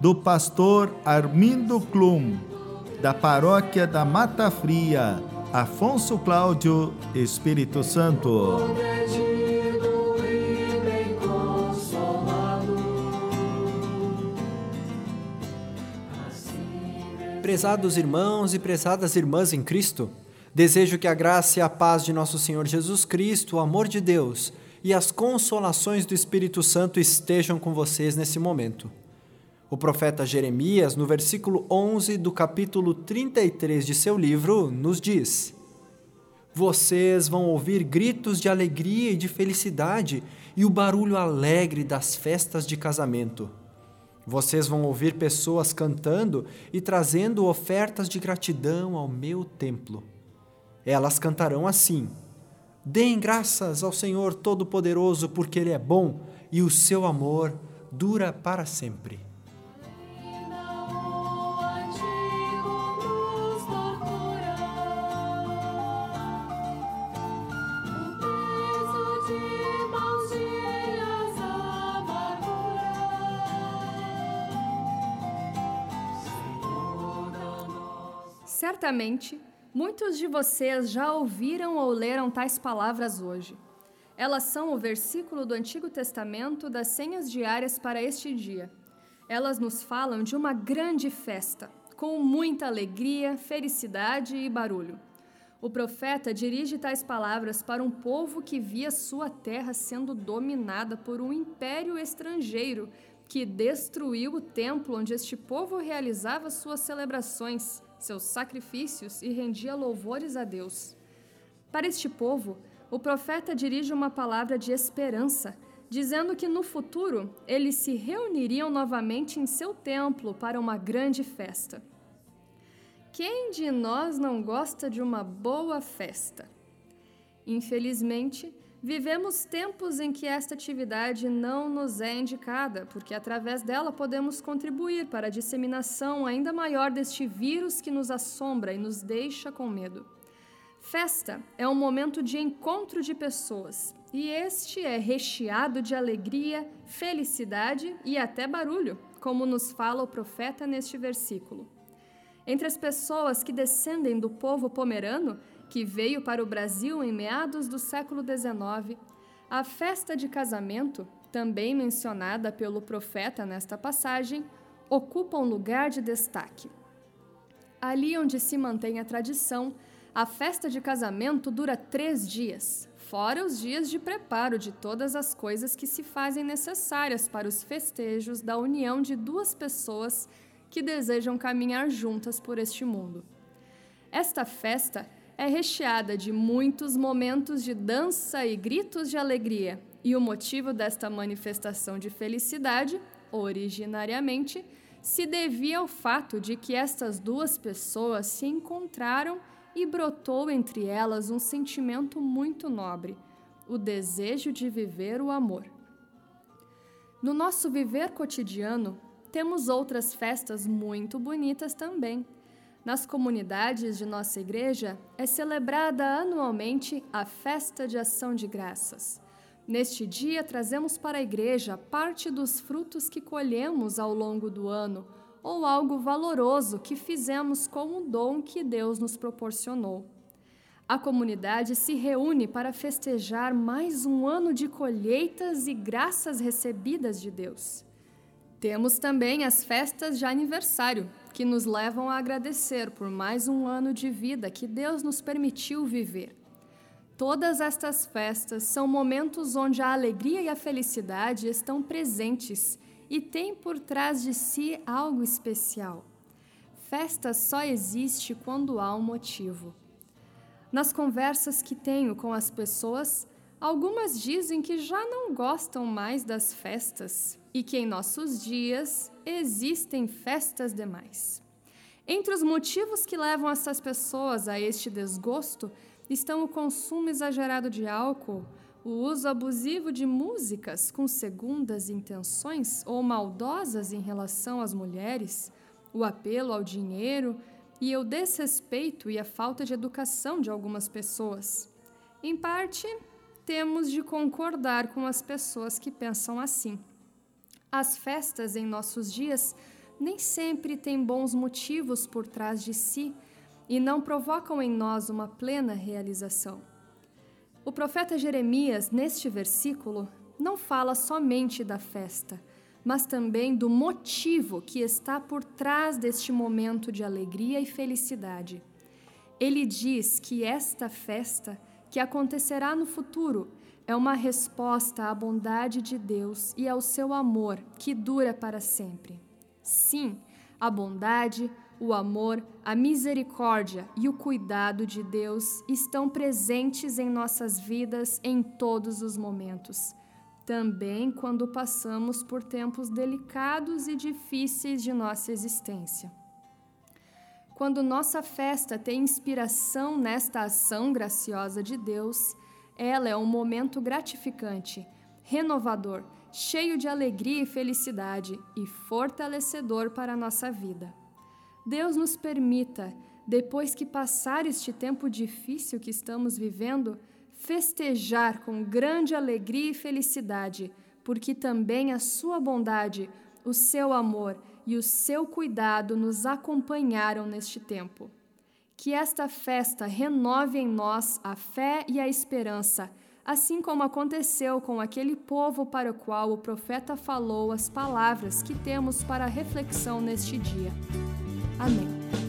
do pastor Armindo Klum, da paróquia da Mata Fria, Afonso Cláudio, Espírito Santo. Prezados irmãos e prezadas irmãs em Cristo, desejo que a graça e a paz de nosso Senhor Jesus Cristo, o amor de Deus e as consolações do Espírito Santo estejam com vocês nesse momento. O profeta Jeremias, no versículo 11 do capítulo 33 de seu livro, nos diz: Vocês vão ouvir gritos de alegria e de felicidade e o barulho alegre das festas de casamento. Vocês vão ouvir pessoas cantando e trazendo ofertas de gratidão ao meu templo. Elas cantarão assim: Deem graças ao Senhor Todo-Poderoso, porque Ele é bom e o seu amor dura para sempre. Certamente, muitos de vocês já ouviram ou leram tais palavras hoje. Elas são o versículo do Antigo Testamento das senhas diárias para este dia. Elas nos falam de uma grande festa, com muita alegria, felicidade e barulho. O profeta dirige tais palavras para um povo que via sua terra sendo dominada por um império estrangeiro que destruiu o templo onde este povo realizava suas celebrações seus sacrifícios e rendia louvores a Deus. Para este povo, o profeta dirige uma palavra de esperança, dizendo que no futuro eles se reuniriam novamente em seu templo para uma grande festa. Quem de nós não gosta de uma boa festa? Infelizmente, Vivemos tempos em que esta atividade não nos é indicada, porque através dela podemos contribuir para a disseminação ainda maior deste vírus que nos assombra e nos deixa com medo. Festa é um momento de encontro de pessoas, e este é recheado de alegria, felicidade e até barulho, como nos fala o profeta neste versículo. Entre as pessoas que descendem do povo pomerano, que veio para o Brasil em meados do século XIX, a festa de casamento, também mencionada pelo profeta nesta passagem, ocupa um lugar de destaque. Ali onde se mantém a tradição, a festa de casamento dura três dias, fora os dias de preparo de todas as coisas que se fazem necessárias para os festejos da união de duas pessoas que desejam caminhar juntas por este mundo. Esta festa é recheada de muitos momentos de dança e gritos de alegria, e o motivo desta manifestação de felicidade, originariamente, se devia ao fato de que estas duas pessoas se encontraram e brotou entre elas um sentimento muito nobre, o desejo de viver o amor. No nosso viver cotidiano, temos outras festas muito bonitas também nas comunidades de nossa igreja é celebrada anualmente a Festa de Ação de Graças. Neste dia, trazemos para a igreja parte dos frutos que colhemos ao longo do ano ou algo valoroso que fizemos com o dom que Deus nos proporcionou. A comunidade se reúne para festejar mais um ano de colheitas e graças recebidas de Deus. Temos também as festas de aniversário, que nos levam a agradecer por mais um ano de vida que Deus nos permitiu viver. Todas estas festas são momentos onde a alegria e a felicidade estão presentes e têm por trás de si algo especial. Festa só existe quando há um motivo. Nas conversas que tenho com as pessoas, algumas dizem que já não gostam mais das festas e que em nossos dias existem festas demais. Entre os motivos que levam essas pessoas a este desgosto estão o consumo exagerado de álcool, o uso abusivo de músicas com segundas intenções ou maldosas em relação às mulheres, o apelo ao dinheiro e o desrespeito e a falta de educação de algumas pessoas. Em parte, temos de concordar com as pessoas que pensam assim. As festas em nossos dias nem sempre têm bons motivos por trás de si e não provocam em nós uma plena realização. O profeta Jeremias, neste versículo, não fala somente da festa, mas também do motivo que está por trás deste momento de alegria e felicidade. Ele diz que esta festa, que acontecerá no futuro, é uma resposta à bondade de Deus e ao seu amor que dura para sempre. Sim, a bondade, o amor, a misericórdia e o cuidado de Deus estão presentes em nossas vidas em todos os momentos, também quando passamos por tempos delicados e difíceis de nossa existência. Quando nossa festa tem inspiração nesta ação graciosa de Deus, ela é um momento gratificante, renovador, cheio de alegria e felicidade e fortalecedor para a nossa vida. Deus nos permita, depois que passar este tempo difícil que estamos vivendo, festejar com grande alegria e felicidade, porque também a Sua bondade, o seu amor e o seu cuidado nos acompanharam neste tempo. Que esta festa renove em nós a fé e a esperança, assim como aconteceu com aquele povo para o qual o profeta falou as palavras que temos para reflexão neste dia. Amém.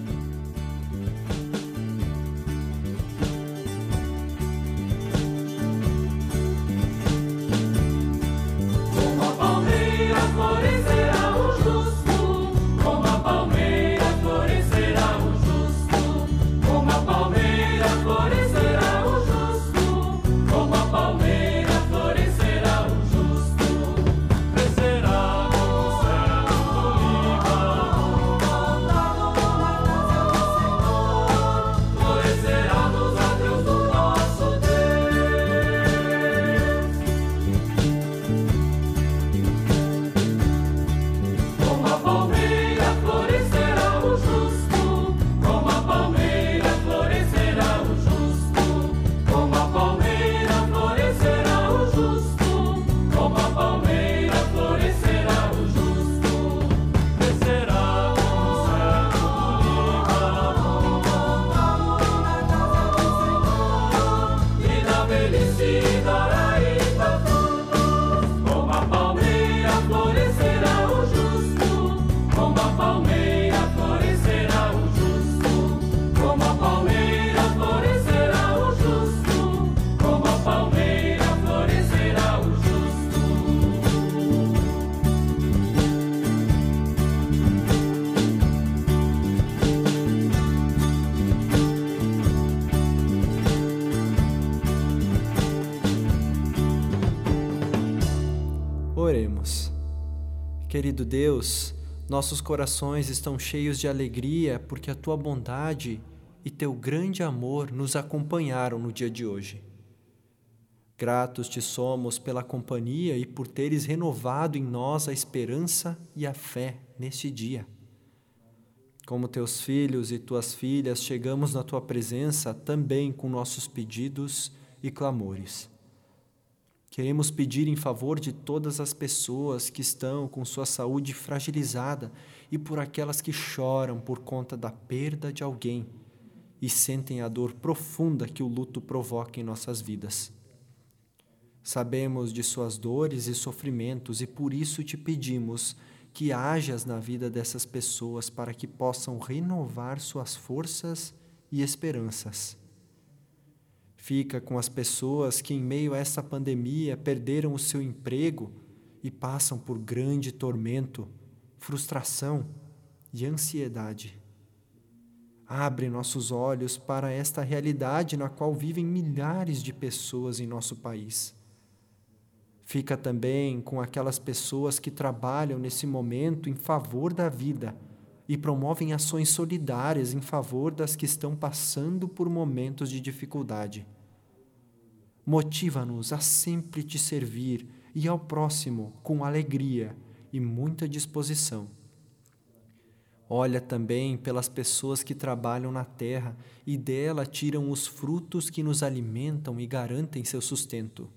Querido Deus, nossos corações estão cheios de alegria porque a tua bondade e teu grande amor nos acompanharam no dia de hoje. Gratos te somos pela companhia e por teres renovado em nós a esperança e a fé neste dia. Como teus filhos e tuas filhas, chegamos na tua presença também com nossos pedidos e clamores. Queremos pedir em favor de todas as pessoas que estão com sua saúde fragilizada e por aquelas que choram por conta da perda de alguém e sentem a dor profunda que o luto provoca em nossas vidas. Sabemos de suas dores e sofrimentos e por isso te pedimos que hajas na vida dessas pessoas para que possam renovar suas forças e esperanças. Fica com as pessoas que, em meio a essa pandemia, perderam o seu emprego e passam por grande tormento, frustração e ansiedade. Abre nossos olhos para esta realidade na qual vivem milhares de pessoas em nosso país. Fica também com aquelas pessoas que trabalham nesse momento em favor da vida e promovem ações solidárias em favor das que estão passando por momentos de dificuldade. Motiva-nos a sempre te servir e ao próximo com alegria e muita disposição. Olha também pelas pessoas que trabalham na terra e dela tiram os frutos que nos alimentam e garantem seu sustento.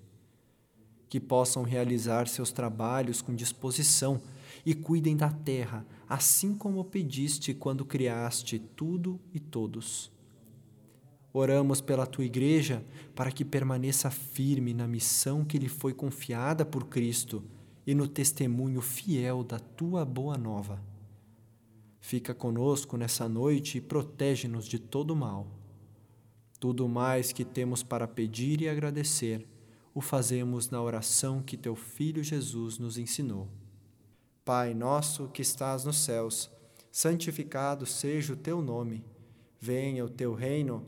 Que possam realizar seus trabalhos com disposição e cuidem da terra, assim como pediste quando criaste tudo e todos. Oramos pela tua igreja para que permaneça firme na missão que lhe foi confiada por Cristo e no testemunho fiel da tua boa nova Fica conosco nessa noite e protege-nos de todo mal. Tudo mais que temos para pedir e agradecer, o fazemos na oração que teu Filho Jesus nos ensinou. Pai nosso que estás nos céus, santificado seja o teu nome. Venha o teu reino,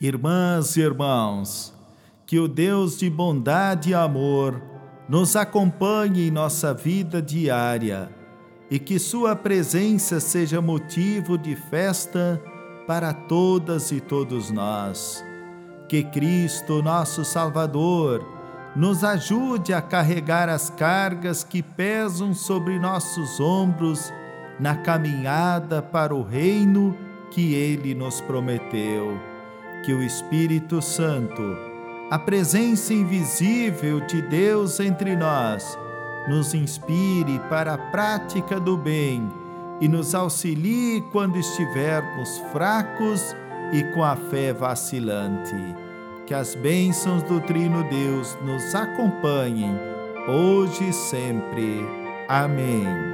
Irmãs e irmãos, que o Deus de bondade e amor nos acompanhe em nossa vida diária e que Sua presença seja motivo de festa para todas e todos nós. Que Cristo, nosso Salvador, nos ajude a carregar as cargas que pesam sobre nossos ombros na caminhada para o reino que Ele nos prometeu. Que o Espírito Santo, a presença invisível de Deus entre nós, nos inspire para a prática do bem e nos auxilie quando estivermos fracos e com a fé vacilante. Que as bênçãos do Trino Deus nos acompanhem, hoje e sempre. Amém.